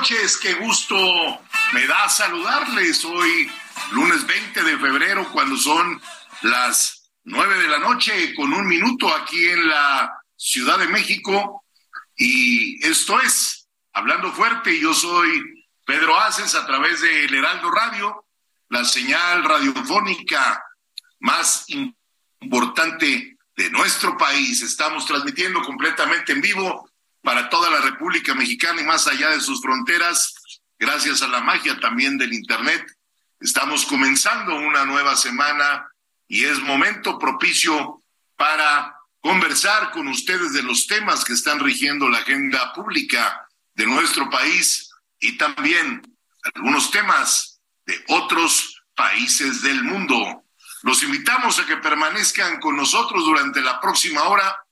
Noches. Qué gusto me da saludarles hoy, lunes 20 de febrero, cuando son las 9 de la noche, con un minuto aquí en la Ciudad de México. Y esto es Hablando Fuerte. Yo soy Pedro Aces a través de El Heraldo Radio, la señal radiofónica más importante de nuestro país. Estamos transmitiendo completamente en vivo para toda la República Mexicana y más allá de sus fronteras, gracias a la magia también del Internet. Estamos comenzando una nueva semana y es momento propicio para conversar con ustedes de los temas que están rigiendo la agenda pública de nuestro país y también algunos temas de otros países del mundo. Los invitamos a que permanezcan con nosotros durante la próxima hora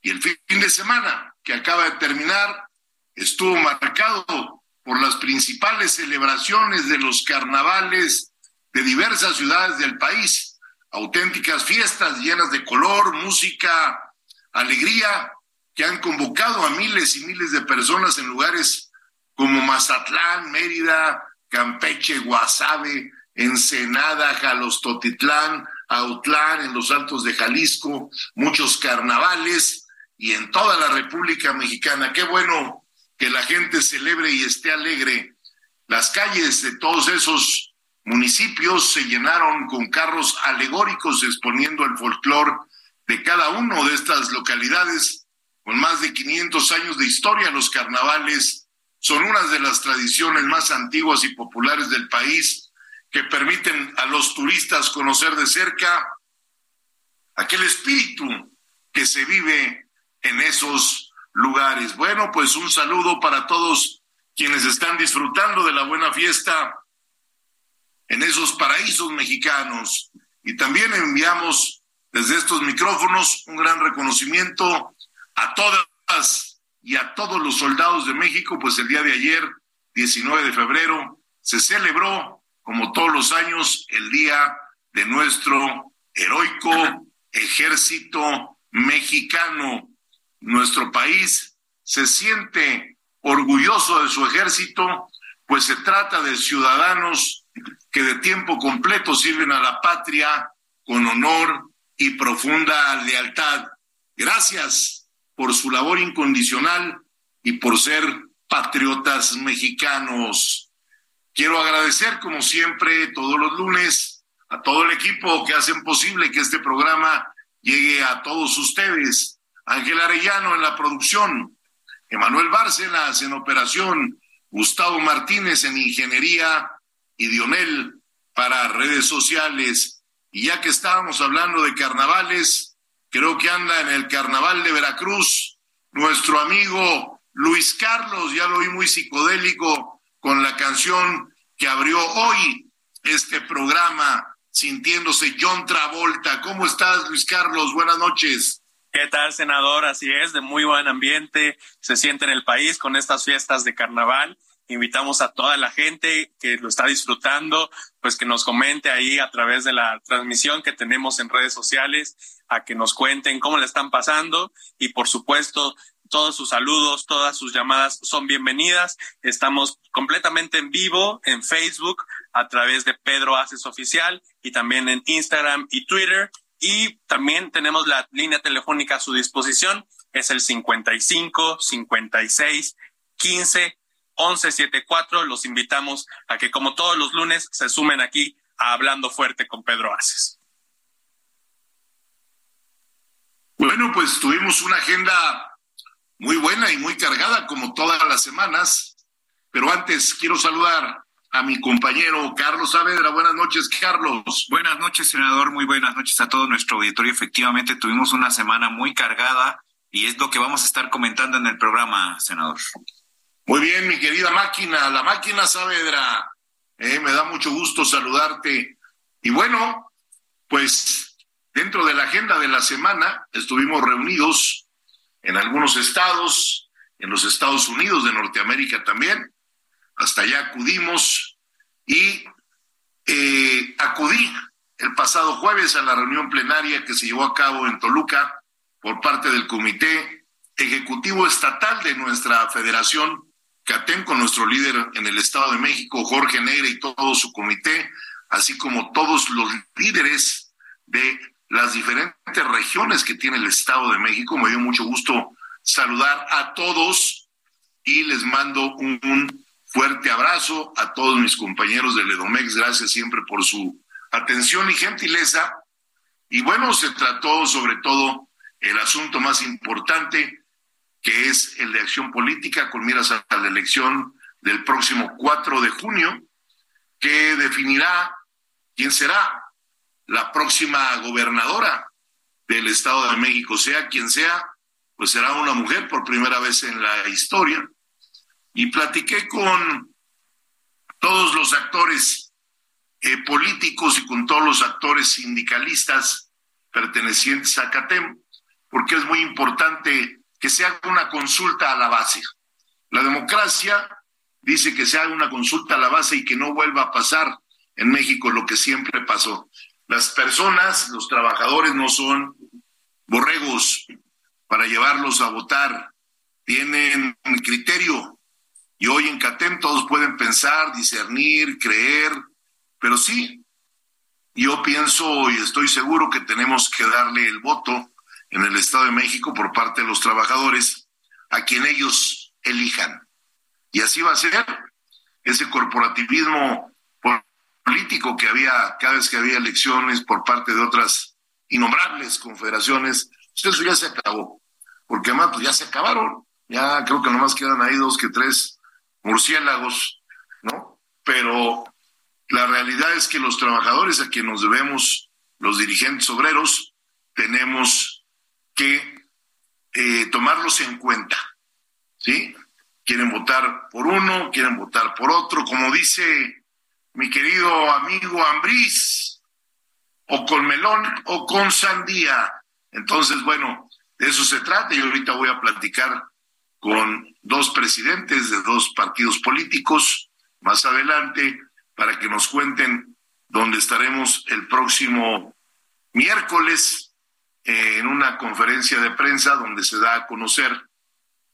y el fin de semana que acaba de terminar estuvo marcado por las principales celebraciones de los carnavales de diversas ciudades del país, auténticas fiestas llenas de color, música, alegría, que han convocado a miles y miles de personas en lugares como Mazatlán, Mérida, Campeche, Guasave, Ensenada, Jalostotitlán, Autlán, en los Altos de Jalisco, muchos carnavales y en toda la República Mexicana. Qué bueno que la gente celebre y esté alegre. Las calles de todos esos municipios se llenaron con carros alegóricos exponiendo el folclor de cada uno de estas localidades. Con más de 500 años de historia, los carnavales son una de las tradiciones más antiguas y populares del país que permiten a los turistas conocer de cerca aquel espíritu que se vive en esos lugares. Bueno, pues un saludo para todos quienes están disfrutando de la buena fiesta en esos paraísos mexicanos. Y también enviamos desde estos micrófonos un gran reconocimiento a todas y a todos los soldados de México, pues el día de ayer, 19 de febrero, se celebró, como todos los años, el día de nuestro heroico ejército mexicano nuestro país se siente orgulloso de su ejército, pues se trata de ciudadanos que de tiempo completo sirven a la patria con honor y profunda lealtad. Gracias por su labor incondicional y por ser patriotas mexicanos. Quiero agradecer, como siempre, todos los lunes a todo el equipo que hacen posible que este programa llegue a todos ustedes Ángel Arellano en la producción, Emanuel Bárcenas en operación, Gustavo Martínez en ingeniería y Dionel para redes sociales. Y ya que estábamos hablando de carnavales, creo que anda en el carnaval de Veracruz nuestro amigo Luis Carlos, ya lo vi muy psicodélico con la canción que abrió hoy este programa, sintiéndose John Travolta. ¿Cómo estás, Luis Carlos? Buenas noches. ¿Qué tal, senador? Así es, de muy buen ambiente se siente en el país con estas fiestas de carnaval. Invitamos a toda la gente que lo está disfrutando, pues que nos comente ahí a través de la transmisión que tenemos en redes sociales, a que nos cuenten cómo le están pasando y por supuesto todos sus saludos, todas sus llamadas son bienvenidas. Estamos completamente en vivo en Facebook a través de Pedro Aces Oficial y también en Instagram y Twitter y también tenemos la línea telefónica a su disposición, es el 55 56 15 11 74. Los invitamos a que como todos los lunes se sumen aquí a Hablando Fuerte con Pedro Aces. Bueno, pues tuvimos una agenda muy buena y muy cargada como todas las semanas, pero antes quiero saludar a mi compañero Carlos Saavedra. Buenas noches, Carlos. Buenas noches, senador. Muy buenas noches a todo nuestro auditorio. Efectivamente, tuvimos una semana muy cargada y es lo que vamos a estar comentando en el programa, senador. Muy bien, mi querida máquina, la máquina Saavedra. Eh, me da mucho gusto saludarte. Y bueno, pues dentro de la agenda de la semana estuvimos reunidos en algunos estados, en los Estados Unidos de Norteamérica también, hasta allá acudimos y eh, acudí el pasado jueves a la reunión plenaria que se llevó a cabo en Toluca por parte del Comité Ejecutivo Estatal de nuestra Federación, CATEM, con nuestro líder en el Estado de México, Jorge Negra, y todo su comité, así como todos los líderes de las diferentes regiones que tiene el Estado de México. Me dio mucho gusto saludar a todos y les mando un Fuerte abrazo a todos mis compañeros de Ledomex, gracias siempre por su atención y gentileza. Y bueno, se trató sobre todo el asunto más importante, que es el de acción política con miras a la elección del próximo 4 de junio, que definirá quién será la próxima gobernadora del Estado de México, sea quien sea, pues será una mujer por primera vez en la historia y platiqué con todos los actores eh, políticos y con todos los actores sindicalistas pertenecientes a CATEM, porque es muy importante que se haga una consulta a la base. La democracia dice que se haga una consulta a la base y que no vuelva a pasar en México lo que siempre pasó. Las personas, los trabajadores no son borregos para llevarlos a votar, tienen criterio, y hoy en CATEM todos pueden pensar, discernir, creer, pero sí, yo pienso y estoy seguro que tenemos que darle el voto en el Estado de México por parte de los trabajadores a quien ellos elijan. Y así va a ser ese corporativismo político que había cada vez que había elecciones por parte de otras innombrables confederaciones, pues eso ya se acabó, porque además pues ya se acabaron, ya creo que nomás quedan ahí dos que tres murciélagos, ¿no? Pero la realidad es que los trabajadores a quienes nos debemos, los dirigentes obreros, tenemos que eh, tomarlos en cuenta, ¿sí? Quieren votar por uno, quieren votar por otro, como dice mi querido amigo Ambriz, o con melón o con sandía. Entonces, bueno, de eso se trata y ahorita voy a platicar con dos presidentes de dos partidos políticos más adelante para que nos cuenten dónde estaremos el próximo miércoles eh, en una conferencia de prensa donde se da a conocer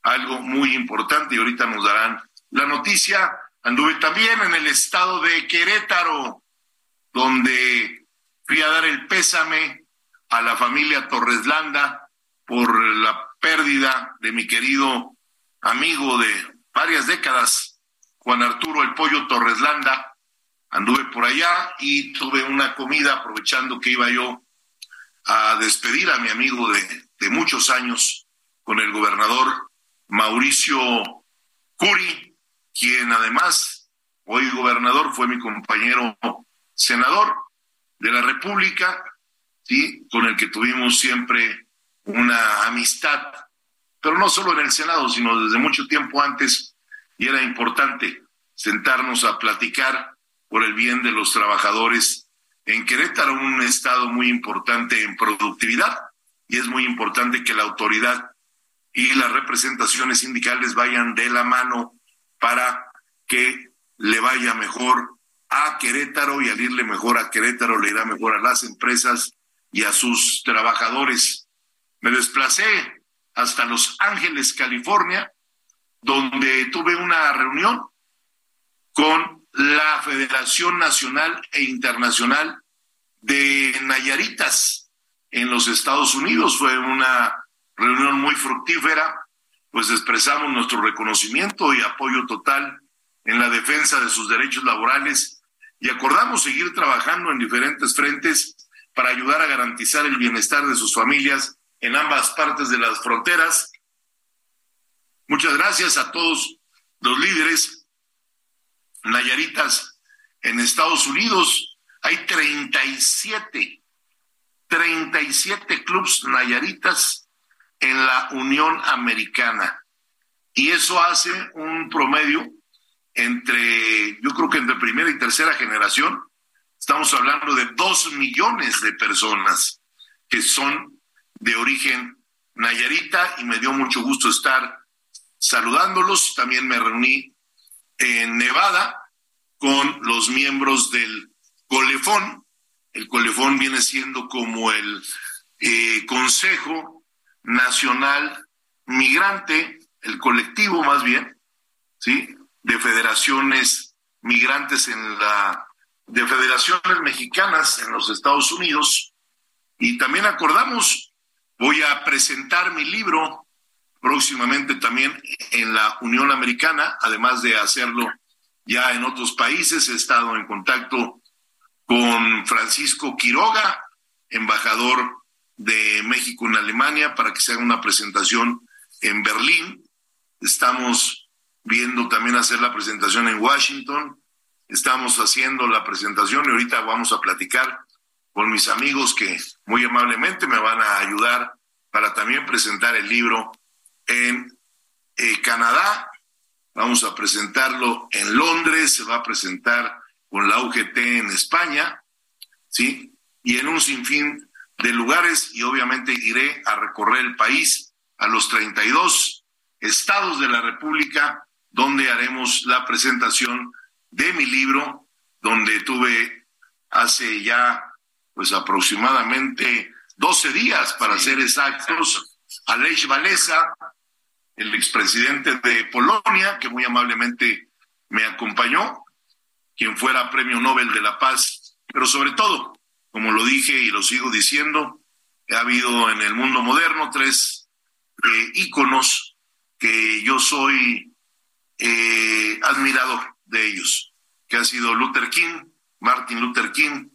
algo muy importante y ahorita nos darán la noticia. Anduve también en el estado de Querétaro, donde fui a dar el pésame a la familia Torres Landa por la pérdida de mi querido amigo de varias décadas, Juan Arturo El Pollo Torreslanda. Anduve por allá y tuve una comida aprovechando que iba yo a despedir a mi amigo de, de muchos años con el gobernador Mauricio Curi, quien además hoy gobernador fue mi compañero senador de la República, ¿sí? con el que tuvimos siempre una amistad pero no solo en el Senado, sino desde mucho tiempo antes, y era importante sentarnos a platicar por el bien de los trabajadores en Querétaro, un estado muy importante en productividad, y es muy importante que la autoridad y las representaciones sindicales vayan de la mano para que le vaya mejor a Querétaro y al irle mejor a Querétaro le irá mejor a las empresas y a sus trabajadores. Me desplacé hasta Los Ángeles, California, donde tuve una reunión con la Federación Nacional e Internacional de Nayaritas en los Estados Unidos. Fue una reunión muy fructífera, pues expresamos nuestro reconocimiento y apoyo total en la defensa de sus derechos laborales y acordamos seguir trabajando en diferentes frentes para ayudar a garantizar el bienestar de sus familias en ambas partes de las fronteras. Muchas gracias a todos los líderes nayaritas en Estados Unidos. Hay 37, 37 clubs nayaritas en la Unión Americana. Y eso hace un promedio entre, yo creo que entre primera y tercera generación, estamos hablando de dos millones de personas que son de origen nayarita y me dio mucho gusto estar saludándolos. También me reuní en Nevada con los miembros del Colefón. El Colefón viene siendo como el eh, Consejo Nacional Migrante, el colectivo más bien, ¿sí? De federaciones migrantes en la, de federaciones mexicanas en los Estados Unidos. Y también acordamos, voy a presentar mi libro próximamente también en la Unión Americana, además de hacerlo ya en otros países. He estado en contacto con Francisco Quiroga, embajador de México en Alemania, para que se haga una presentación en Berlín. Estamos viendo también hacer la presentación en Washington. Estamos haciendo la presentación y ahorita vamos a platicar con mis amigos que muy amablemente me van a ayudar para también presentar el libro en eh, Canadá Vamos a presentarlo en Londres, se va a presentar con la UGT en España, ¿sí? Y en un sinfín de lugares y obviamente iré a recorrer el país a los 32 estados de la República donde haremos la presentación de mi libro, donde tuve hace ya pues aproximadamente 12 días para ser exactos, a Lech Valesa, el expresidente de Polonia, que muy amablemente me acompañó, quien fuera Premio Nobel de la Paz, pero sobre todo, como lo dije y lo sigo diciendo, ha habido en el mundo moderno tres eh, íconos que yo soy eh, admirador de ellos, que ha sido Luther King, Martin Luther King,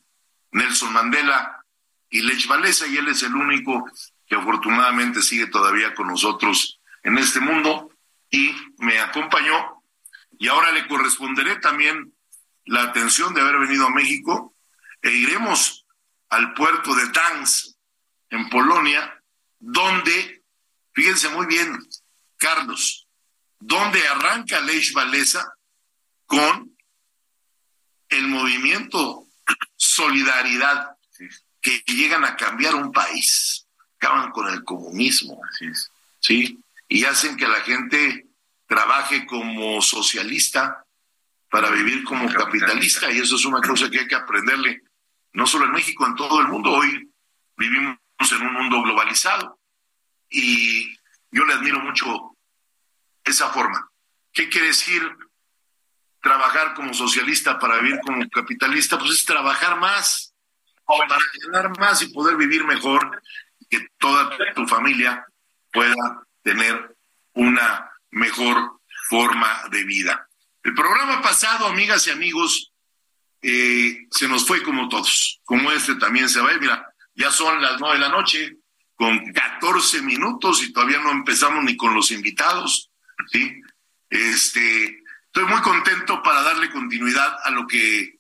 Nelson Mandela y Lech Walesa, y él es el único que afortunadamente sigue todavía con nosotros en este mundo y me acompañó. Y ahora le corresponderé también la atención de haber venido a México e iremos al puerto de Tanz en Polonia, donde, fíjense muy bien, Carlos, donde arranca Lech Walesa con el movimiento Solidaridad, que llegan a cambiar un país, acaban con el comunismo, ¿sí? y hacen que la gente trabaje como socialista para vivir como capitalista y eso es una cosa que hay que aprenderle, no solo en México, en todo el mundo. Hoy vivimos en un mundo globalizado y yo le admiro mucho esa forma. ¿Qué quiere decir trabajar como socialista para vivir como capitalista? Pues es trabajar más, para ganar más y poder vivir mejor, que toda tu familia pueda tener una mejor forma de vida. El programa pasado, amigas y amigos, eh, se nos fue como todos, como este también se va. Mira, ya son las nueve de la noche, con 14 minutos y todavía no empezamos ni con los invitados, ¿sí? Este, estoy muy contento para darle continuidad a lo que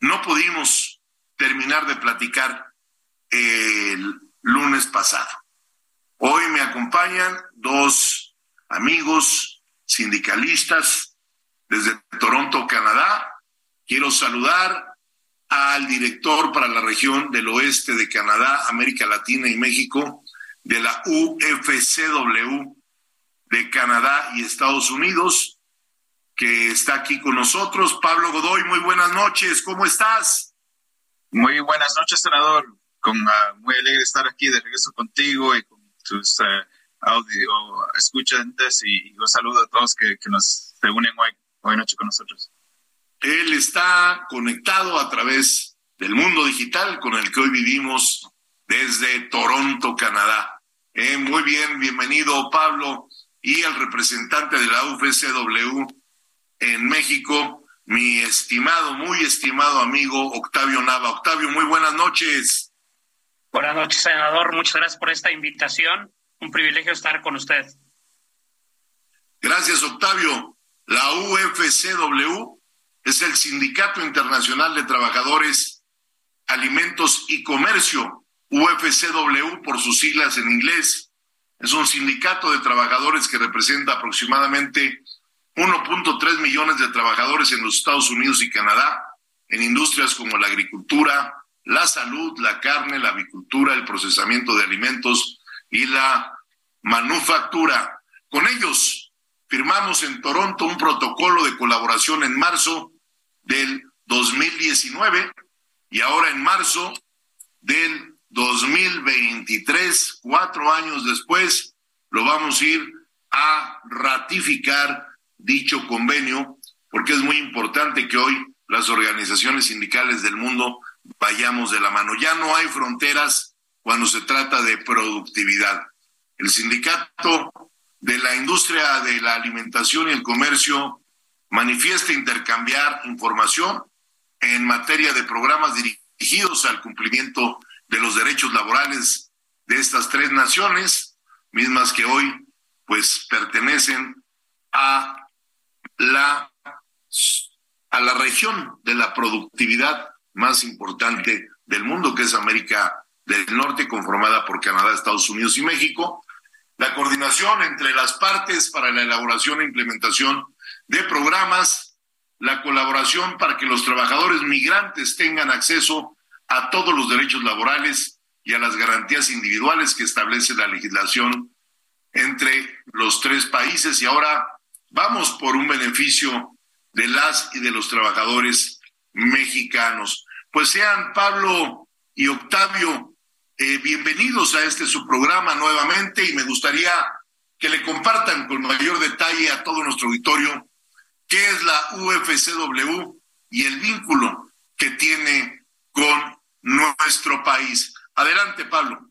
no pudimos terminar de platicar el lunes pasado. Hoy me acompañan dos amigos sindicalistas desde Toronto, Canadá. Quiero saludar al director para la región del oeste de Canadá, América Latina y México, de la UFCW de Canadá y Estados Unidos, que está aquí con nosotros. Pablo Godoy, muy buenas noches, ¿cómo estás? Muy buenas noches, senador. Con, uh, muy alegre estar aquí de regreso contigo y con tus uh, audio escuchantes y, un saludo a todos que, que nos se unen hoy, hoy noche con nosotros. Él está conectado a través del mundo digital con el que hoy vivimos desde Toronto, Canadá. Eh, muy bien, bienvenido Pablo y el representante de la UFCW en México, mi estimado, muy estimado amigo Octavio Nava. Octavio, muy buenas noches. Buenas noches, senador. Muchas gracias por esta invitación. Un privilegio estar con usted. Gracias, Octavio. La UFCW es el Sindicato Internacional de Trabajadores, Alimentos y Comercio, UFCW por sus siglas en inglés. Es un sindicato de trabajadores que representa aproximadamente 1.3 millones de trabajadores en los Estados Unidos y Canadá, en industrias como la agricultura, la salud, la carne, la avicultura, el procesamiento de alimentos y la manufactura. Con ellos firmamos en Toronto un protocolo de colaboración en marzo del 2019 y ahora en marzo del 2023, cuatro años después, lo vamos a ir a ratificar dicho convenio, porque es muy importante que hoy las organizaciones sindicales del mundo vayamos de la mano. Ya no hay fronteras cuando se trata de productividad. El sindicato de la industria de la alimentación y el comercio manifiesta intercambiar información en materia de programas dirigidos al cumplimiento de los derechos laborales de estas tres naciones, mismas que hoy pues pertenecen a la a la región de la productividad más importante del mundo, que es América del Norte, conformada por Canadá, Estados Unidos y México, la coordinación entre las partes para la elaboración e implementación de programas, la colaboración para que los trabajadores migrantes tengan acceso a todos los derechos laborales y a las garantías individuales que establece la legislación entre los tres países. Y ahora vamos por un beneficio de las y de los trabajadores mexicanos. Pues sean Pablo y Octavio eh, bienvenidos a este su programa nuevamente y me gustaría que le compartan con mayor detalle a todo nuestro auditorio qué es la UFCW y el vínculo que tiene con nuestro país. Adelante, Pablo.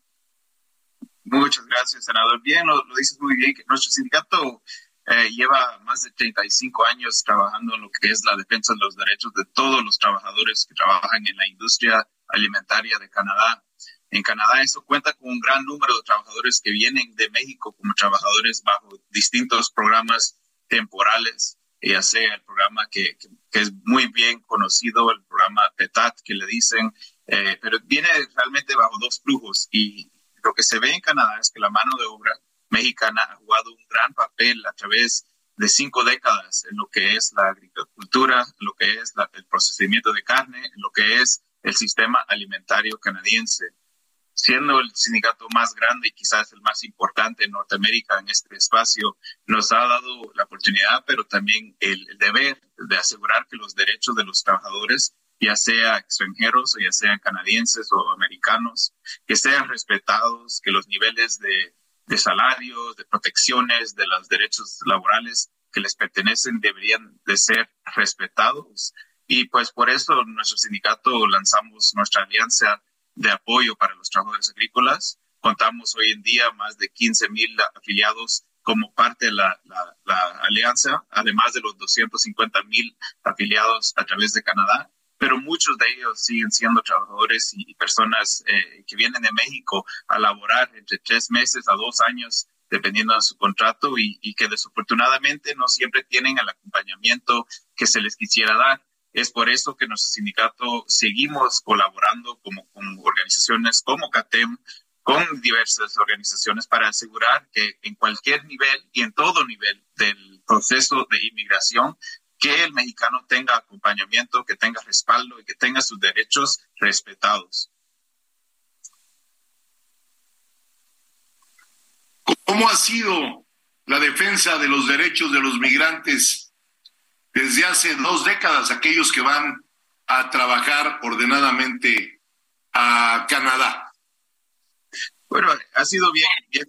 Muchas gracias, senador. Bien, lo, dices muy bien, que nuestro sindicato eh, lleva más de 35 años trabajando en lo que es la defensa de los derechos de todos los trabajadores que trabajan en la industria alimentaria de Canadá. En Canadá eso cuenta con un gran número de trabajadores que vienen de México como trabajadores bajo distintos programas temporales, ya sea el programa que, es muy bien conocido, el programa PETAT que le dicen, eh, pero viene realmente bajo dos flujos y lo que se ve en Canadá es que la mano de obra mexicana ha jugado un gran papel a través de cinco décadas en lo que es la agricultura, en lo que es el procesamiento de carne, en lo que es el sistema alimentario canadiense. Siendo el sindicato más grande y quizás el más importante en Norteamérica en este espacio, nos ha dado la oportunidad, pero también el, deber de asegurar que los derechos de los trabajadores, ya sea extranjeros o ya sean canadienses o americanos, que sean respetados, que los niveles de, de salarios, de protecciones, de los derechos laborales que les pertenecen deberían de ser respetados. Y pues por eso nuestro sindicato lanzamos nuestra alianza de apoyo para los trabajadores agrícolas. Contamos hoy en día más de 15 mil afiliados como parte de la, alianza, además de los 250 mil afiliados a través de Canadá, pero muchos de ellos siguen siendo trabajadores y, personas eh, que vienen de México a laborar entre tres meses a dos años, dependiendo de su contrato, y, y que desafortunadamente no siempre tienen el acompañamiento que se les quisiera dar. Es por eso que nuestro sindicato seguimos colaborando como, con organizaciones como CATEM, con diversas organizaciones para asegurar que en cualquier nivel y en todo nivel del proceso de inmigración, que el mexicano tenga acompañamiento, que tenga respaldo y que tenga sus derechos respetados. ¿Cómo ha sido la defensa de los derechos de los migrantes desde hace dos décadas, aquellos que van a trabajar ordenadamente a Canadá? Bueno, ha sido bien, bien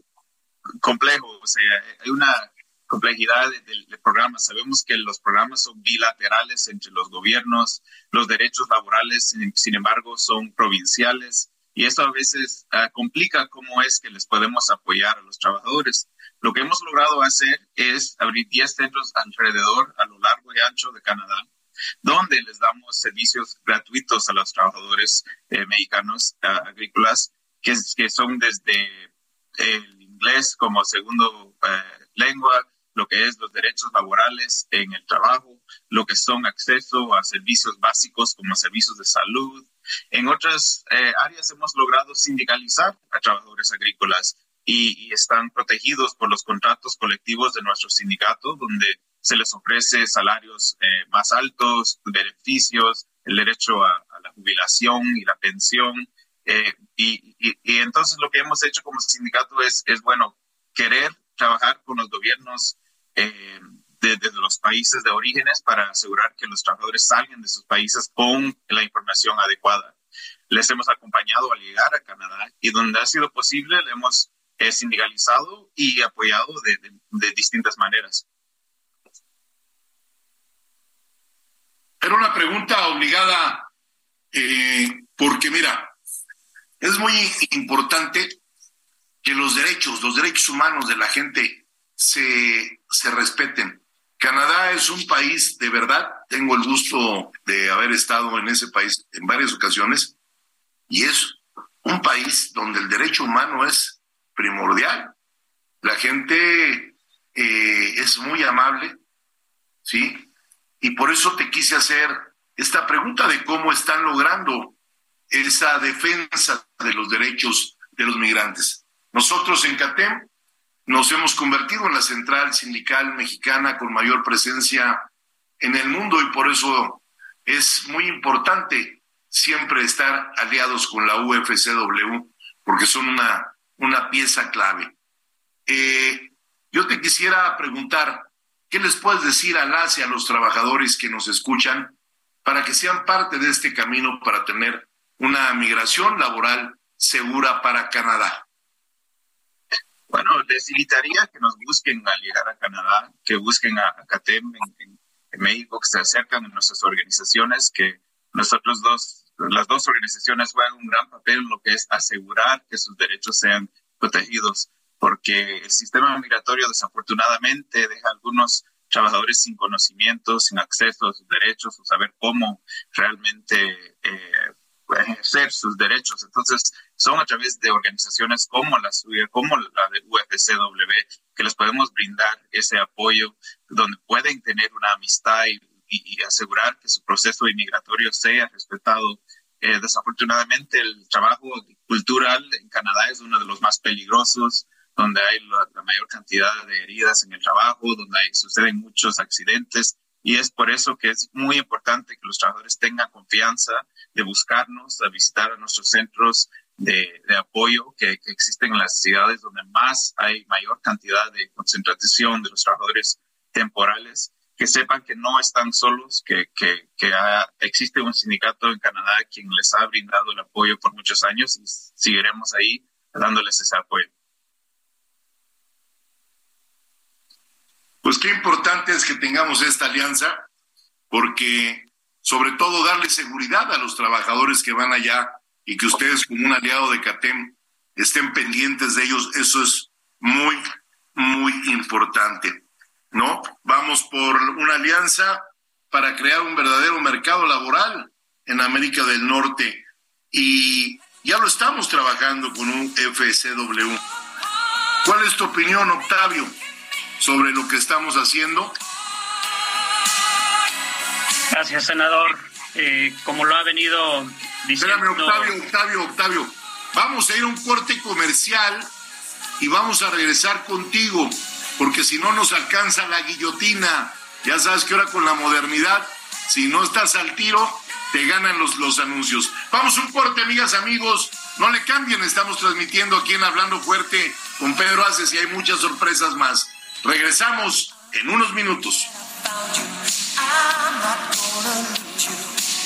complejo, o sea, hay una complejidad del, programa. Sabemos que los programas son bilaterales entre los gobiernos, los derechos laborales, sin, embargo, son provinciales y eso a veces ah, complica cómo es que les podemos apoyar a los trabajadores. Lo que hemos logrado hacer es abrir 10 centros alrededor, a lo largo y ancho de Canadá, donde les damos servicios gratuitos a los trabajadores eh, mexicanos ah, agrícolas, que, que, son desde el inglés como segundo eh, lengua, lo que es los derechos laborales en el trabajo, lo que son acceso a servicios básicos como servicios de salud. En otras eh, áreas hemos logrado sindicalizar a trabajadores agrícolas y, están protegidos por los contratos colectivos de nuestro sindicato, donde se les ofrece salarios eh, más altos, beneficios, el derecho a, la jubilación y la pensión. Eh, y, y, entonces lo que hemos hecho como sindicato es, es bueno, querer trabajar con los gobiernos eh, desde los países de orígenes para asegurar que los trabajadores salgan de sus países con la información adecuada. Les hemos acompañado al llegar a Canadá y donde ha sido posible le hemos eh, sindicalizado y apoyado de, distintas maneras. Era una pregunta obligada eh, porque mira, es muy importante que los derechos, los derechos humanos de la gente se, se respeten. Canadá es un país de verdad, tengo el gusto de haber estado en ese país en varias ocasiones, y es un país donde el derecho humano es primordial. La gente eh, es muy amable, ¿sí? Y por eso te quise hacer esta pregunta de cómo están logrando esa defensa de los derechos de los migrantes. Nosotros en CATEM nos hemos convertido en la central sindical mexicana con mayor presencia en el mundo y por eso es muy importante siempre estar aliados con la UFCW porque son una, una pieza clave. Eh, yo te quisiera preguntar, ¿qué les puedes decir a las y a los trabajadores que nos escuchan para que sean parte de este camino para tener una migración laboral segura para Canadá? Bueno, les invitaría que nos busquen al llegar a Canadá, que busquen a, CATEM en, México, que se acercan a nuestras organizaciones, que nosotros dos, las dos organizaciones juegan un gran papel en lo que es asegurar que sus derechos sean protegidos, porque el sistema migratorio desafortunadamente deja a algunos trabajadores sin conocimiento, sin acceso a sus derechos o saber cómo realmente eh, ejercer sus derechos. Entonces, son a través de organizaciones como la suya, como la de UFCW, que les podemos brindar ese apoyo, donde pueden tener una amistad y, asegurar que su proceso inmigratorio sea respetado. Eh, desafortunadamente, el trabajo cultural en Canadá es uno de los más peligrosos, donde hay la, mayor cantidad de heridas en el trabajo, donde suceden muchos accidentes. Y es por eso que es muy importante que los trabajadores tengan confianza de buscarnos, de visitar a nuestros centros de, apoyo que, existen en las ciudades donde más hay mayor cantidad de concentración de los trabajadores temporales, que sepan que no están solos, que, que, existe un sindicato en Canadá quien les ha brindado el apoyo por muchos años y seguiremos ahí dándoles ese apoyo. Pues qué importante es que tengamos esta alianza, porque sobre todo darle seguridad a los trabajadores que van allá y que ustedes como un aliado de CATEM estén pendientes de ellos, eso es muy, muy importante, ¿no? Vamos por una alianza para crear un verdadero mercado laboral en América del Norte y ya lo estamos trabajando con un FCW. ¿Cuál es tu opinión, Octavio, sobre lo que estamos haciendo? Gracias, senador. Eh, como lo ha venido Espérame, Octavio, Octavio, Octavio. Vamos a ir a un corte comercial y vamos a regresar contigo, porque si no nos alcanza la guillotina. Ya sabes que ahora con la modernidad, si no estás al tiro, te ganan los, los anuncios. Vamos a un corte, amigas, amigos. No le cambien, estamos transmitiendo aquí en Hablando Fuerte con Pedro Aces y hay muchas sorpresas más. Regresamos en unos minutos.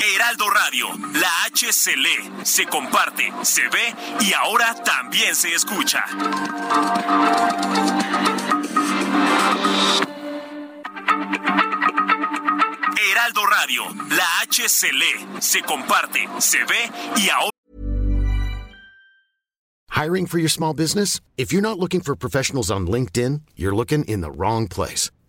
Heraldo Radio, la H se comparte, se ve y ahora también se escucha. Heraldo Radio, la H se lee, se comparte, se ve y ahora... Hiring for your small business? If you're not looking for professionals on LinkedIn, you're looking in the wrong place.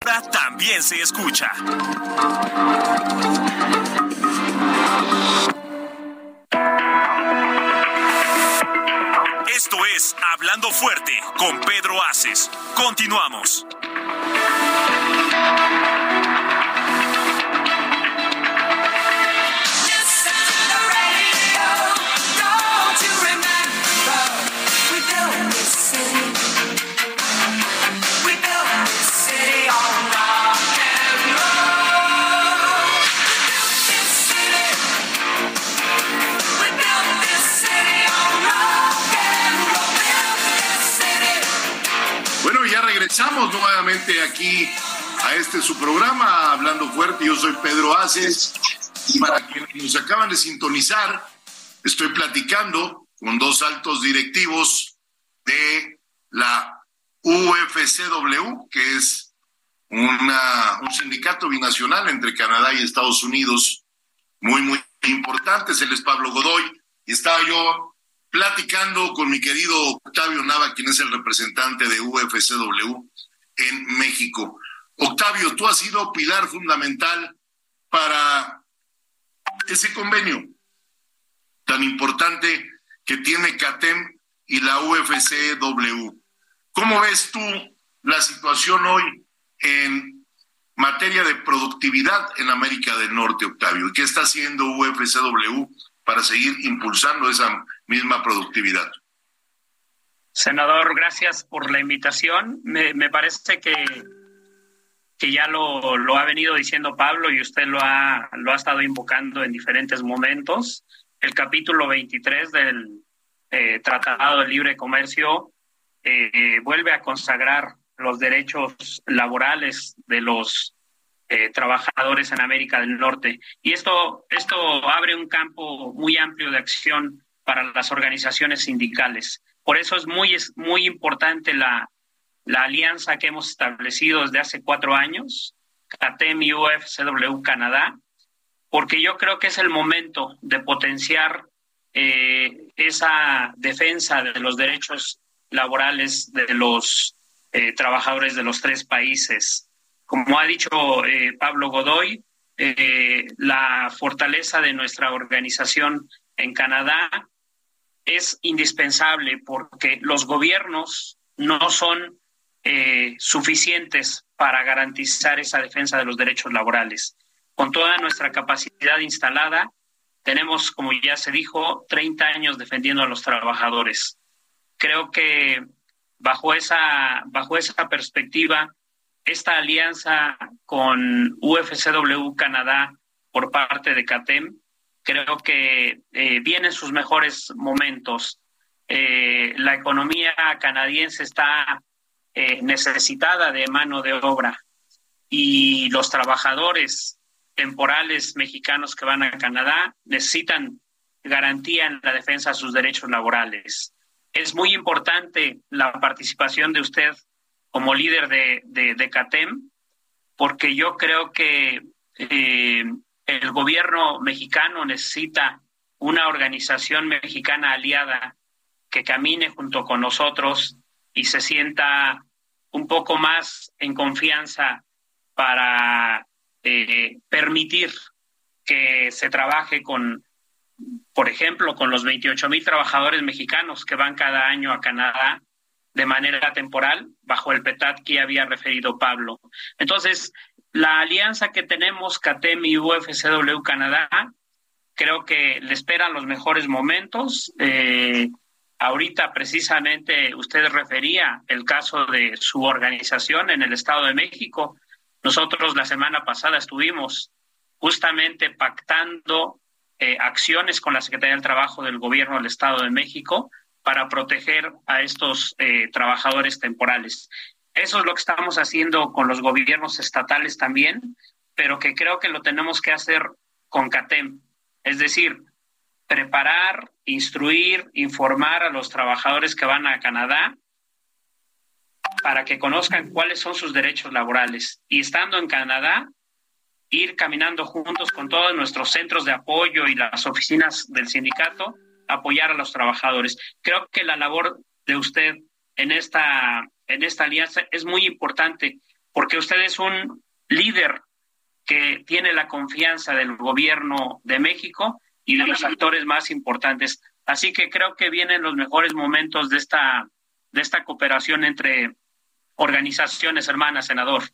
También se escucha. Esto es Hablando Fuerte con Pedro Aces. Continuamos. Nuevamente aquí a este su programa, Hablando Fuerte. Yo soy Pedro Aces. Y para quienes nos acaban de sintonizar, estoy platicando con dos altos directivos de la UFCW, que es una, un sindicato binacional entre Canadá y Estados Unidos, muy, muy importante. Él es Pablo Godoy. Y estaba yo platicando con mi querido Octavio Nava, quien es el representante de UFCW en México. Octavio, tú has sido pilar fundamental para ese convenio tan importante que tiene CATEM y la UFCW. ¿Cómo ves tú la situación hoy en materia de productividad en América del Norte, Octavio? ¿Y qué está haciendo UFCW para seguir impulsando esa misma productividad? Senador, gracias por la invitación. Me, parece que, que ya lo, lo, ha venido diciendo Pablo y usted lo ha, lo ha estado invocando en diferentes momentos. El capítulo 23 del eh, Tratado de Libre Comercio eh, vuelve a consagrar los derechos laborales de los eh, trabajadores en América del Norte. Y esto, esto abre un campo muy amplio de acción para las organizaciones sindicales. Por eso es muy, es muy importante la, la alianza que hemos establecido desde hace cuatro años, CATEM y UFCW Canadá, porque yo creo que es el momento de potenciar eh, esa defensa de los derechos laborales de los eh, trabajadores de los tres países. Como ha dicho eh, Pablo Godoy, la fortaleza de nuestra organización en Canadá es indispensable porque los gobiernos no son eh, suficientes para garantizar esa defensa de los derechos laborales. Con toda nuestra capacidad instalada, tenemos, como ya se dijo, 30 años defendiendo a los trabajadores. Creo que bajo esa, bajo esa perspectiva, esta alianza con UFCW Canadá por parte de CATEM, creo que eh, vienen sus mejores momentos. Eh, la economía canadiense está eh, necesitada de mano de obra y los trabajadores temporales mexicanos que van a Canadá necesitan garantía en la defensa de sus derechos laborales. Es muy importante la participación de usted como líder de, de, CATEM, porque yo creo que eh, el gobierno mexicano necesita una organización mexicana aliada que camine junto con nosotros y se sienta un poco más en confianza para eh, permitir que se trabaje con, por ejemplo, con los 28 mil trabajadores mexicanos que van cada año a Canadá de manera temporal, bajo el PETAT que había referido Pablo. Entonces, la alianza que tenemos, CATEM y UFCW Canadá, creo que le esperan los mejores momentos. Eh, ahorita precisamente usted refería el caso de su organización en el Estado de México. Nosotros la semana pasada estuvimos justamente pactando eh, acciones con la Secretaría del Trabajo del Gobierno del Estado de México para proteger a estos eh, trabajadores temporales. Eso es lo que estamos haciendo con los gobiernos estatales también, pero que creo que lo tenemos que hacer con CATEM. Es decir, preparar, instruir, informar a los trabajadores que van a Canadá para que conozcan cuáles son sus derechos laborales. Y estando en Canadá, ir caminando juntos con todos nuestros centros de apoyo y las oficinas del sindicato, apoyar a los trabajadores. Creo que la labor de usted en esta, en esta alianza es muy importante porque usted es un líder que tiene la confianza del gobierno de México y de los actores más importantes. Así que creo que vienen los mejores momentos de esta, de esta cooperación entre organizaciones hermanas, senador.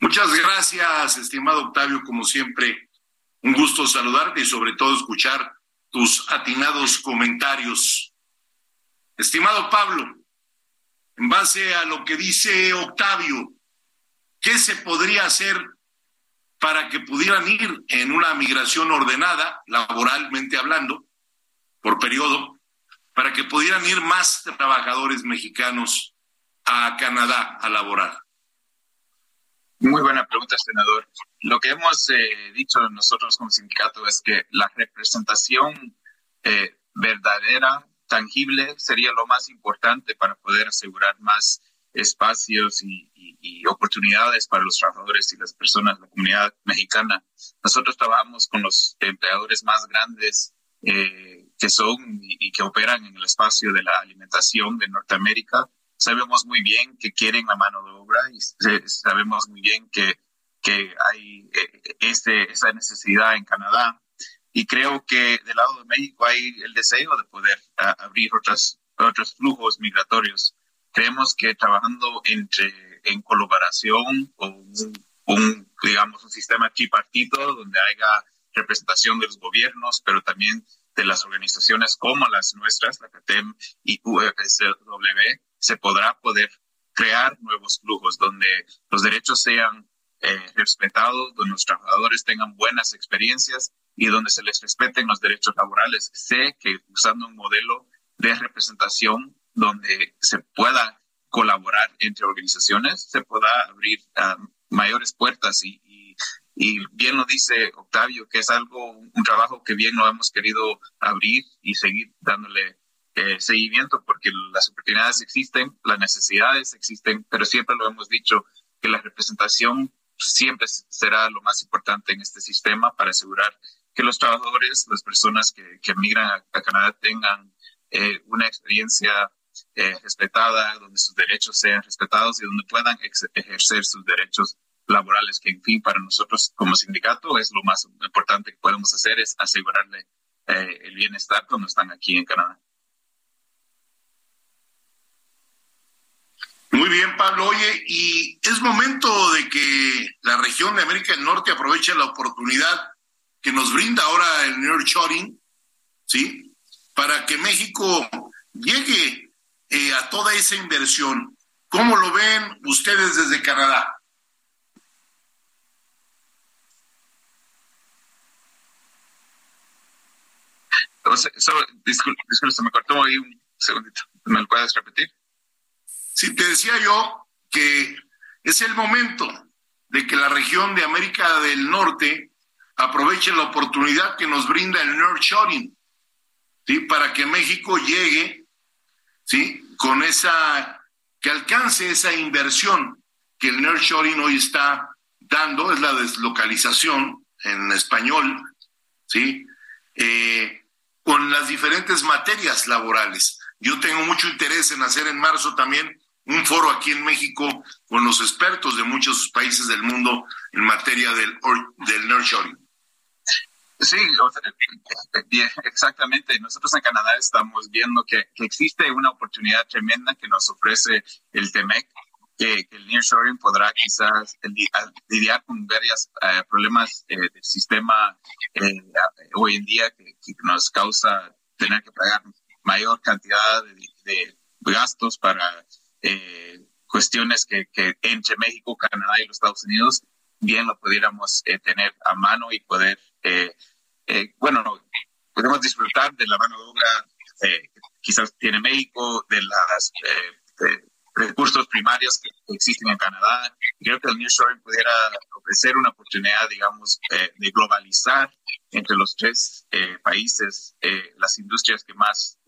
Muchas gracias, estimado Octavio, como siempre. Un gusto saludarte y sobre todo escuchar tus atinados comentarios. Estimado Pablo, en base a lo que dice Octavio, ¿qué se podría hacer para que pudieran ir en una migración ordenada, laboralmente hablando, por periodo, para que pudieran ir más trabajadores mexicanos a Canadá a laborar? Muy buena pregunta, senador. Lo que hemos eh, dicho nosotros como sindicato es que la representación eh, verdadera, tangible, sería lo más importante para poder asegurar más espacios y, oportunidades para los trabajadores y las personas de la comunidad mexicana. Nosotros trabajamos con los empleadores más grandes eh, que son y, que operan en el espacio de la alimentación de Norteamérica sabemos muy bien que quieren la mano de obra y sabemos muy bien que, que hay eh, este, esa necesidad en Canadá. Y creo que del lado de México hay el deseo de poder abrir otras, otros flujos migratorios. Creemos que trabajando entre, en colaboración con un, digamos, un sistema tripartito donde haya representación de los gobiernos, pero también de las organizaciones como las nuestras, la CATEM y UFSW, se podrá poder crear nuevos flujos donde los derechos sean eh, respetados, donde los trabajadores tengan buenas experiencias y donde se les respeten los derechos laborales. Sé que usando un modelo de representación donde se pueda colaborar entre organizaciones, se pueda abrir um, mayores puertas y, y, bien lo dice Octavio, que es algo, un trabajo que bien lo hemos querido abrir y seguir dándole eh, seguimiento porque las oportunidades existen, las necesidades existen, pero siempre lo hemos dicho que la representación siempre será lo más importante en este sistema para asegurar que los trabajadores, las personas que, que migran a, Canadá tengan eh, una experiencia eh, respetada, donde sus derechos sean respetados y donde puedan ejercer sus derechos laborales, que en fin para nosotros como sindicato es lo más importante que podemos hacer, es asegurarle el bienestar cuando están aquí en Canadá. Muy bien, Pablo. Oye, y es momento de que la región de América del Norte aproveche la oportunidad que nos brinda ahora el New York ¿sí? Para que México llegue eh, a toda esa inversión. ¿Cómo lo ven ustedes desde Canadá? disculpe, se me cortó ahí un segundito. ¿Me lo puedes repetir? Sí, te decía yo que es el momento de que la región de América del Norte aproveche la oportunidad que nos brinda el nurturing, ¿sí? Para que México llegue, ¿sí? Con esa, que alcance esa inversión que el nurturing hoy está dando, es la deslocalización en español, ¿sí? Eh, con las diferentes materias laborales. Yo tengo mucho interés en hacer en marzo también un foro aquí en México con los expertos de muchos países del mundo en materia del, del nurturing. Sí, exactamente. Nosotros en Canadá estamos viendo que, existe una oportunidad tremenda que nos ofrece el TEMEC, que, el nearshoring podrá quizás lidiar con varios eh, problemas eh, del sistema eh, hoy en día que, nos causa tener que pagar mayor cantidad de, gastos para cuestiones que, que, entre México, Canadá y los Estados Unidos bien lo pudiéramos tener a mano y poder eh, bueno, podemos disfrutar de la mano de obra eh, quizás tiene México, de los eh, recursos primarios que existen en Canadá. Creo que el nearshoring pudiera ofrecer una oportunidad, digamos, de globalizar entre los tres países las industrias que más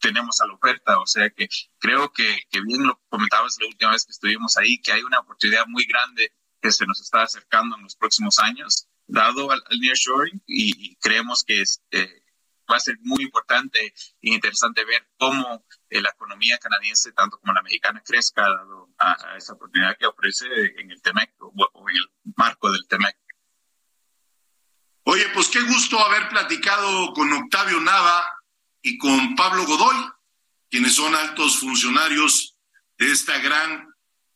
tenemos a la oferta. O sea que creo que, que bien lo comentabas la última vez que estuvimos ahí, que hay una oportunidad muy grande que se nos está acercando en los próximos años dado al, nearshoring y, creemos que este, va a ser muy importante e interesante ver cómo eh, la economía canadiense, tanto como la mexicana, crezca dado a, esa oportunidad que ofrece en el TEMEC o, en el marco del TEMEC. Oye, pues qué gusto haber platicado con Octavio Nava y con Pablo Godoy, quienes son altos funcionarios de esta gran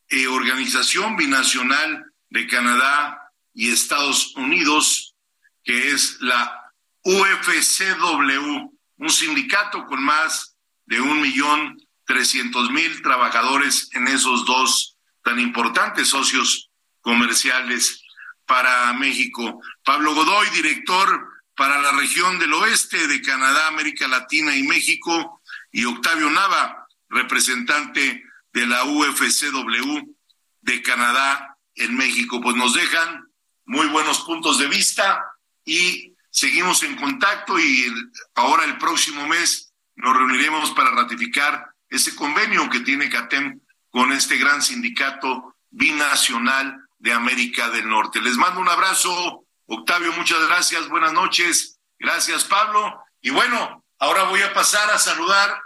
eh, organización binacional de Canadá y Estados Unidos, que es la UFCW, un sindicato con más de un millón trescientos mil trabajadores en esos dos tan importantes socios comerciales para México. Pablo Godoy, director para la región del oeste de Canadá, América Latina y México, y Octavio Nava, representante de la UFCW de Canadá en México. Pues nos dejan muy buenos puntos de vista y seguimos en contacto y ahora el próximo mes nos reuniremos para ratificar ese convenio que tiene CATEM con este gran sindicato binacional de América del Norte. Les mando un abrazo, Octavio, muchas gracias, buenas noches, gracias Pablo. Y bueno, ahora voy a pasar a saludar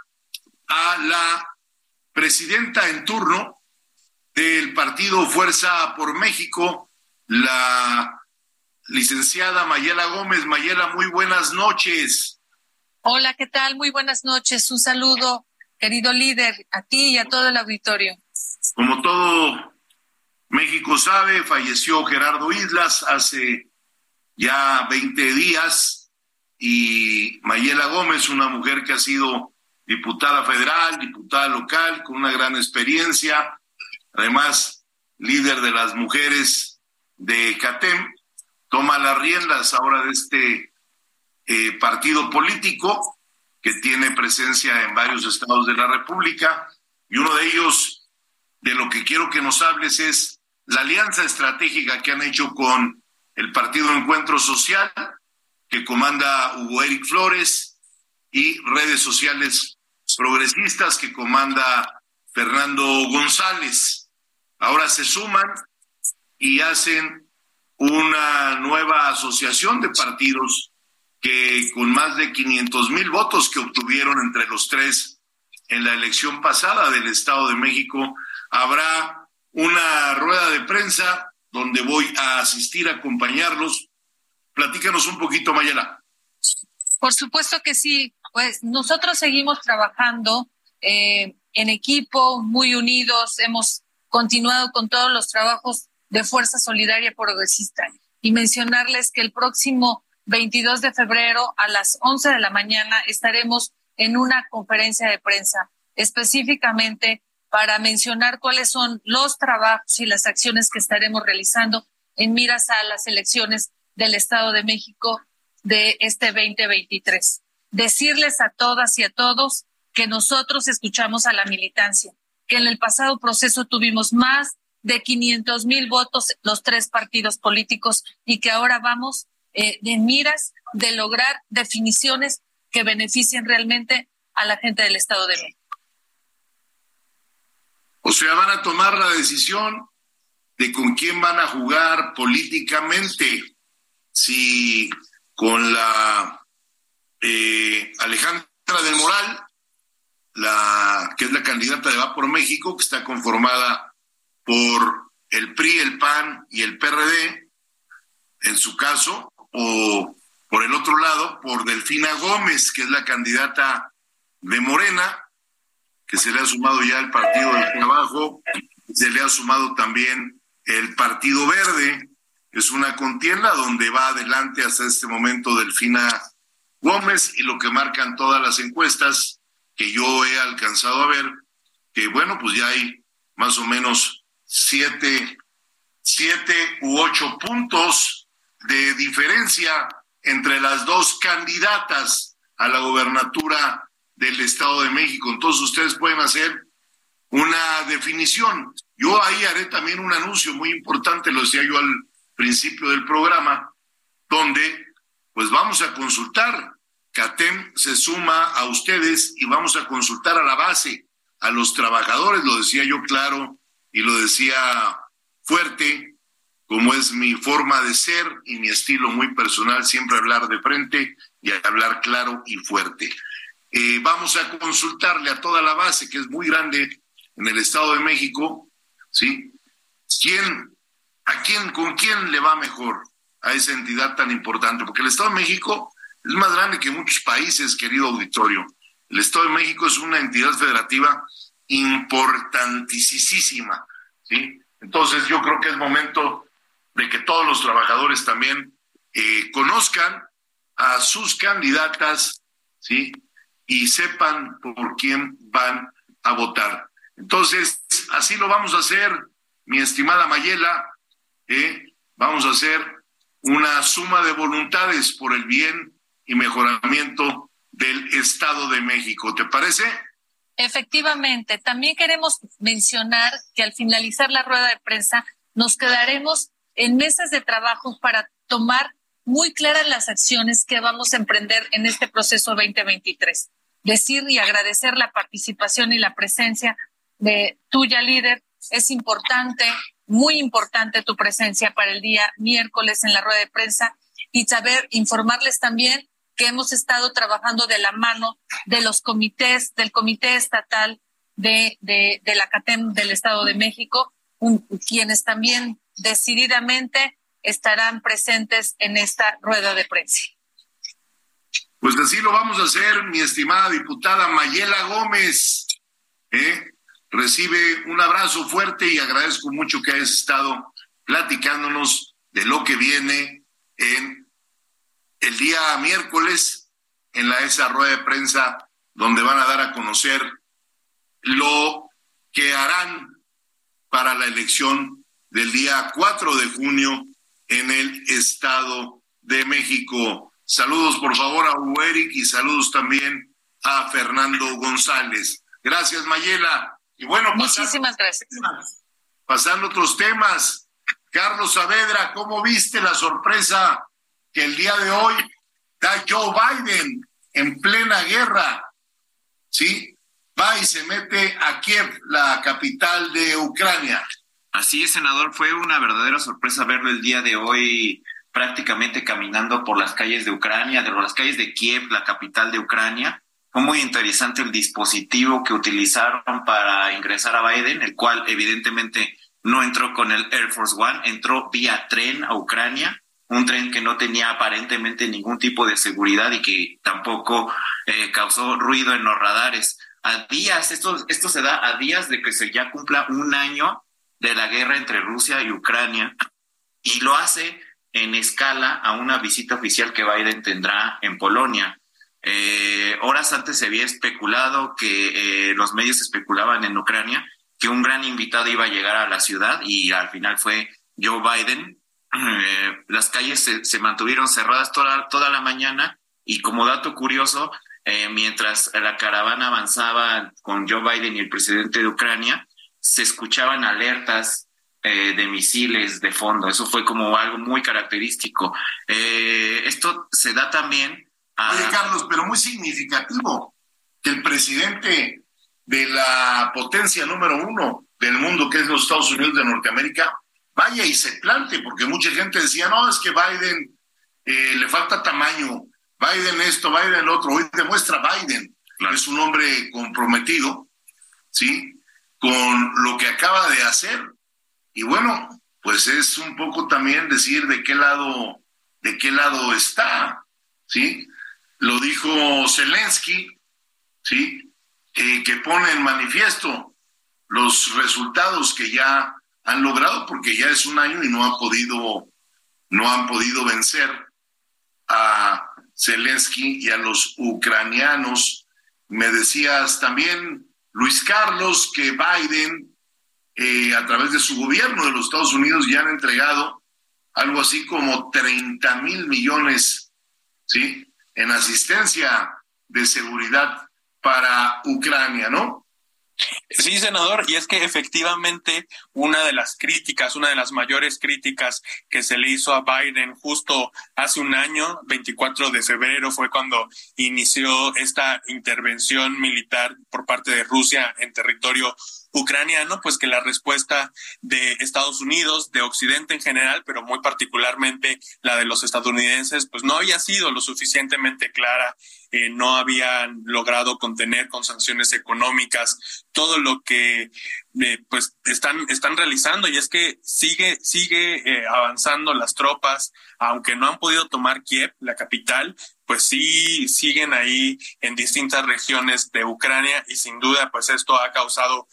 a la presidenta en turno del partido Fuerza por México, la licenciada Mayela Gómez. Mayela, muy buenas noches. Hola, ¿qué tal? Muy buenas noches. Un saludo, querido líder, a ti y a todo el auditorio. Como todo México sabe, falleció Gerardo Islas hace ya 20 días y Mayela Gómez, una mujer que ha sido diputada federal, diputada local, con una gran experiencia, además líder de las mujeres de CATEM, toma las riendas ahora de este eh, partido político que tiene presencia en varios estados de la República y uno de ellos de lo que quiero que nos hables es la alianza estratégica que han hecho con el Partido Encuentro Social que comanda Hugo Eric Flores y redes sociales progresistas que comanda Fernando González. Ahora se suman y hacen una nueva asociación de partidos que con más de 500 mil votos que obtuvieron entre los tres en la elección pasada del Estado de México, habrá una rueda de prensa donde voy a asistir a acompañarlos. Platícanos un poquito, Mayela. Por supuesto que sí. Pues nosotros seguimos trabajando eh, en equipo, muy unidos. Hemos continuado con todos los trabajos de Fuerza Solidaria Progresista y mencionarles que el próximo 22 de febrero a las 11 de la mañana estaremos en una conferencia de prensa específicamente para mencionar cuáles son los trabajos y las acciones que estaremos realizando en miras a las elecciones del Estado de México de este 2023. Decirles a todas y a todos que nosotros escuchamos a la militancia, que en el pasado proceso tuvimos más de 500 mil votos los tres partidos políticos y que ahora vamos eh, de miras de lograr definiciones que beneficien realmente a la gente del Estado de México. O sea, van a tomar la decisión de con quién van a jugar políticamente, si con la eh, Alejandra del Moral, la, que es la candidata de Va por México, que está conformada por el PRI, el PAN y el PRD, en su caso, o por el otro lado, por Delfina Gómez, que es la candidata de Morena, que se le ha sumado ya el Partido del Trabajo, se le ha sumado también el Partido Verde. Es una contienda donde va adelante hasta este momento Delfina Gómez y lo que marcan todas las encuestas que yo he alcanzado a ver, que bueno, pues ya hay más o menos siete, siete u ocho puntos de diferencia entre las dos candidatas a la gobernatura del Estado de México. Entonces ustedes pueden hacer una definición. Yo ahí haré también un anuncio muy importante, lo decía yo al principio del programa, donde pues vamos a consultar. CATEM se suma a ustedes y vamos a consultar a la base, a los trabajadores, lo decía yo claro y lo decía fuerte, como es mi forma de ser y mi estilo muy personal, siempre hablar de frente y hablar claro y fuerte. Eh, vamos a consultarle a toda la base, que es muy grande en el Estado de México, ¿sí? ¿Quién, a quién, con quién le va mejor a esa entidad tan importante? Porque el Estado de México es más grande que muchos países, querido auditorio. El Estado de México es una entidad federativa importantísima, ¿sí? Entonces yo creo que es momento de que todos los trabajadores también eh, conozcan a sus candidatas, ¿sí? y sepan por quién van a votar. Entonces, así lo vamos a hacer, mi estimada Mayela. ¿eh? Vamos a hacer una suma de voluntades por el bien y mejoramiento del Estado de México. ¿Te parece? Efectivamente, también queremos mencionar que al finalizar la rueda de prensa nos quedaremos en mesas de trabajo para tomar muy claras las acciones que vamos a emprender en este proceso 2023 decir y agradecer la participación y la presencia de tuya líder. Es importante, muy importante tu presencia para el día miércoles en la rueda de prensa y saber informarles también que hemos estado trabajando de la mano de los comités, del Comité Estatal de, de, la CATEM del Estado de México, quienes también decididamente estarán presentes en esta rueda de prensa. Pues así lo vamos a hacer, mi estimada diputada Mayela Gómez. ¿eh? Recibe un abrazo fuerte y agradezco mucho que hayas estado platicándonos de lo que viene en el día miércoles en la esa rueda de prensa donde van a dar a conocer lo que harán para la elección del día 4 de junio en el Estado de México. Saludos por favor a Hugo Eric y saludos también a Fernando González. Gracias, Mayela. Y bueno, muchísimas gracias. Pasando otros temas. Carlos Saavedra, ¿cómo viste la sorpresa que el día de hoy da Joe Biden en plena guerra? ¿Sí? Va y se mete a Kiev, la capital de Ucrania. Así es, senador, fue una verdadera sorpresa verlo el día de hoy prácticamente caminando por las calles de Ucrania, de las calles de Kiev, la capital de Ucrania. Fue muy interesante el dispositivo que utilizaron para ingresar a Biden, el cual evidentemente no entró con el Air Force One, entró vía tren a Ucrania, un tren que no tenía aparentemente ningún tipo de seguridad y que tampoco eh, causó ruido en los radares. A días, esto, esto se da a días de que se ya cumpla un año de la guerra entre Rusia y Ucrania, y lo hace en escala a una visita oficial que Biden tendrá en Polonia. Eh, horas antes se había especulado que eh, los medios especulaban en Ucrania que un gran invitado iba a llegar a la ciudad y al final fue Joe Biden. Eh, las calles se, mantuvieron cerradas toda, toda la mañana y como dato curioso, mientras la caravana avanzaba con Joe Biden y el presidente de Ucrania, se escuchaban alertas eh, de misiles de fondo. Eso fue como algo muy característico. Eh, esto se da también a... Oye, Carlos, pero muy significativo que el presidente de la potencia número uno del mundo, que es los Estados Unidos de Norteamérica, vaya y se plante, porque mucha gente decía, no, es que Biden eh, le falta tamaño, Biden esto, Biden otro. Hoy demuestra Biden, es un hombre comprometido, ¿sí? Con lo que acaba de hacer y bueno, pues es un poco también decir de qué lado, de qué lado está, ¿sí? Lo dijo Zelensky, ¿sí? que pone en manifiesto los resultados que ya han logrado, porque ya es un año y no han podido, no han podido vencer a Zelensky y a los ucranianos. Me decías también, Luis Carlos, que Biden eh, a través de su gobierno de los Estados Unidos ya han entregado algo así como 30 mil millones, ¿sí? En asistencia de seguridad para Ucrania, ¿no? Sí, senador, y es que efectivamente una de las críticas, una de las mayores críticas que se le hizo a Biden justo hace un año, 24 de febrero, fue cuando inició esta intervención militar por parte de Rusia en territorio ucraniano, pues que la respuesta de Estados Unidos, de Occidente en general, pero muy particularmente la de los estadounidenses, pues no había sido lo suficientemente clara, eh, no habían logrado contener con sanciones económicas todo lo que eh, pues están, están realizando. Y es que sigue, sigue eh, avanzando las tropas, aunque no han podido tomar Kiev, la capital, pues sí siguen ahí en distintas regiones de Ucrania. Y sin duda pues esto ha causado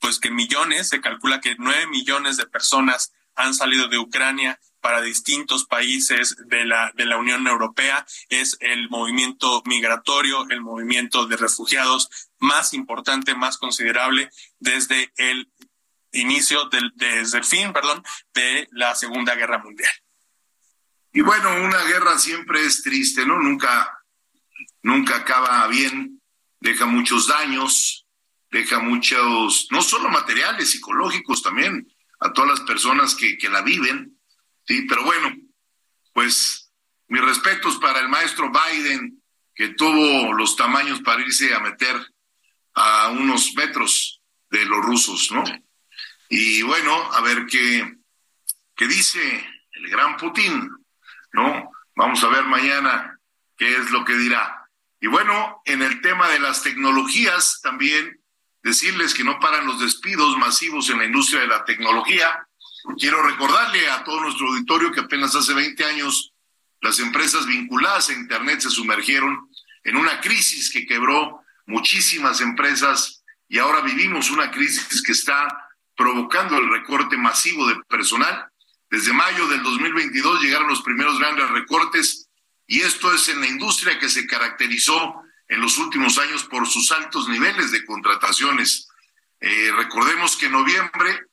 pues que millones, se calcula que nueve millones de personas han salido de Ucrania para distintos países de la, de la Unión Europea. Es el movimiento migratorio, el movimiento de refugiados más importante, más considerable desde el inicio, del, desde el fin, perdón, de la Segunda Guerra Mundial. Y bueno, una guerra siempre es triste, ¿no? Nunca, nunca acaba bien, deja muchos daños, deja muchos, no solo materiales, psicológicos también, a todas las personas que, que la viven, ¿sí? Pero bueno, pues mis respetos para el maestro Biden, que tuvo los tamaños para irse a meter a unos metros de los rusos, ¿no? Y bueno, a ver qué, qué dice el gran Putin, ¿no? Vamos a ver mañana qué es lo que dirá. Y bueno, en el tema de las tecnologías también decirles que no paran los despidos masivos en la industria de la tecnología. Quiero recordarle a todo nuestro auditorio que apenas hace 20 años las empresas vinculadas a Internet se sumergieron en una crisis que quebró muchísimas empresas y ahora vivimos una crisis que está provocando el recorte masivo de personal. Desde mayo del 2022 llegaron los primeros grandes recortes y esto es en la industria que se caracterizó en los últimos años por sus altos niveles de contrataciones. Eh, recordemos que en noviembre,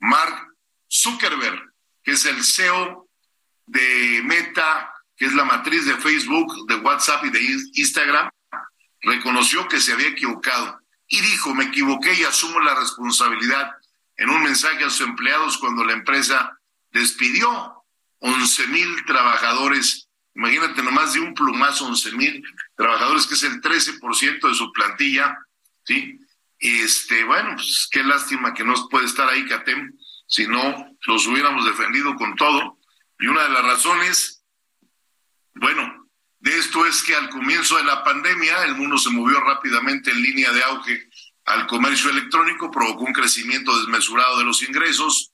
Mark Zuckerberg, que es el CEO de Meta, que es la matriz de Facebook, de WhatsApp y de Instagram, reconoció que se había equivocado y dijo, me equivoqué y asumo la responsabilidad en un mensaje a sus empleados cuando la empresa despidió 11 mil trabajadores. Imagínate nomás de un plumazo, 11 mil trabajadores, que es el 13% de su plantilla, ¿sí? Y este, bueno, pues qué lástima que no puede estar ahí Catem, si no los hubiéramos defendido con todo. Y una de las razones, bueno, de esto es que al comienzo de la pandemia el mundo se movió rápidamente en línea de auge al comercio electrónico, provocó un crecimiento desmesurado de los ingresos.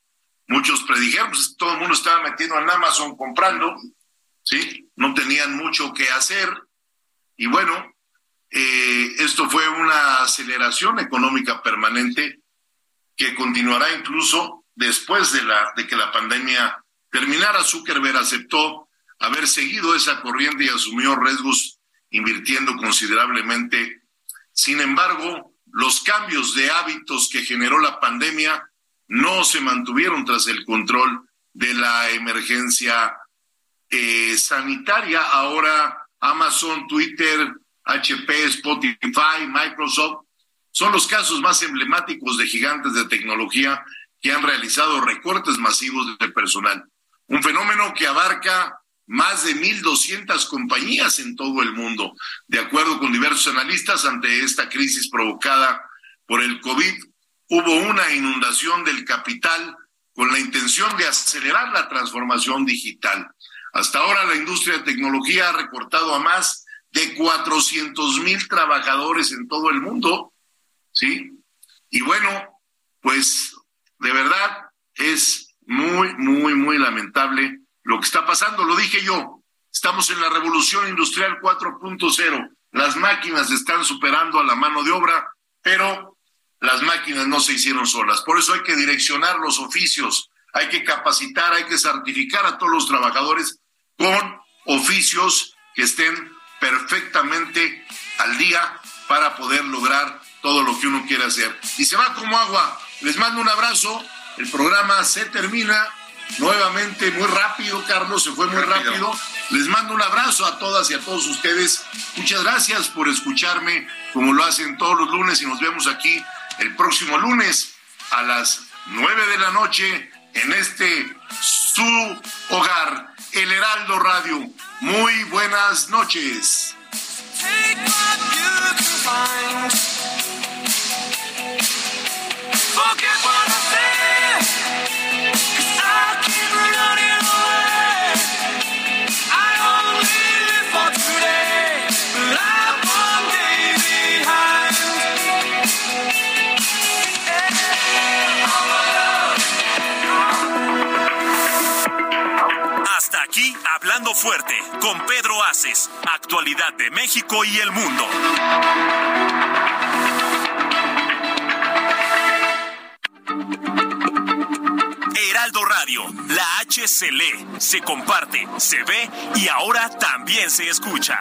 Muchos predijeron, pues todo el mundo estaba metiendo en Amazon comprando, ¿sí? No tenían mucho que hacer, y bueno, eh, esto fue una aceleración económica permanente que continuará incluso después de, la, de que la pandemia terminara. Zuckerberg aceptó haber seguido esa corriente y asumió riesgos invirtiendo considerablemente. Sin embargo, los cambios de hábitos que generó la pandemia no se mantuvieron tras el control de la emergencia eh, sanitaria. Ahora Amazon, Twitter, HP, Spotify, Microsoft, son los casos más emblemáticos de gigantes de tecnología que han realizado recortes masivos de personal. Un fenómeno que abarca más de 1.200 compañías en todo el mundo. De acuerdo con diversos analistas, ante esta crisis provocada por el COVID, hubo una inundación del capital con la intención de acelerar la transformación digital. Hasta ahora la industria de tecnología ha recortado a más de 400 mil trabajadores en todo el mundo, ¿sí? Y bueno, pues de verdad es muy, muy, muy lamentable lo que está pasando. Lo dije yo, estamos en la revolución industrial 4.0. Las máquinas están superando a la mano de obra, pero las máquinas no se hicieron solas. Por eso hay que direccionar los oficios, hay que capacitar, hay que certificar a todos los trabajadores con oficios que estén perfectamente al día para poder lograr todo lo que uno quiere hacer. Y se va como agua. Les mando un abrazo. El programa se termina nuevamente muy rápido, Carlos, se fue muy rápido. Les mando un abrazo a todas y a todos ustedes. Muchas gracias por escucharme como lo hacen todos los lunes y nos vemos aquí el próximo lunes a las nueve de la noche en este su hogar, El Heraldo Radio. Muy buenas noches. Fuerte, con Pedro Aces, actualidad de México y el mundo. Heraldo Radio, la H se lee, se comparte, se ve y ahora también se escucha.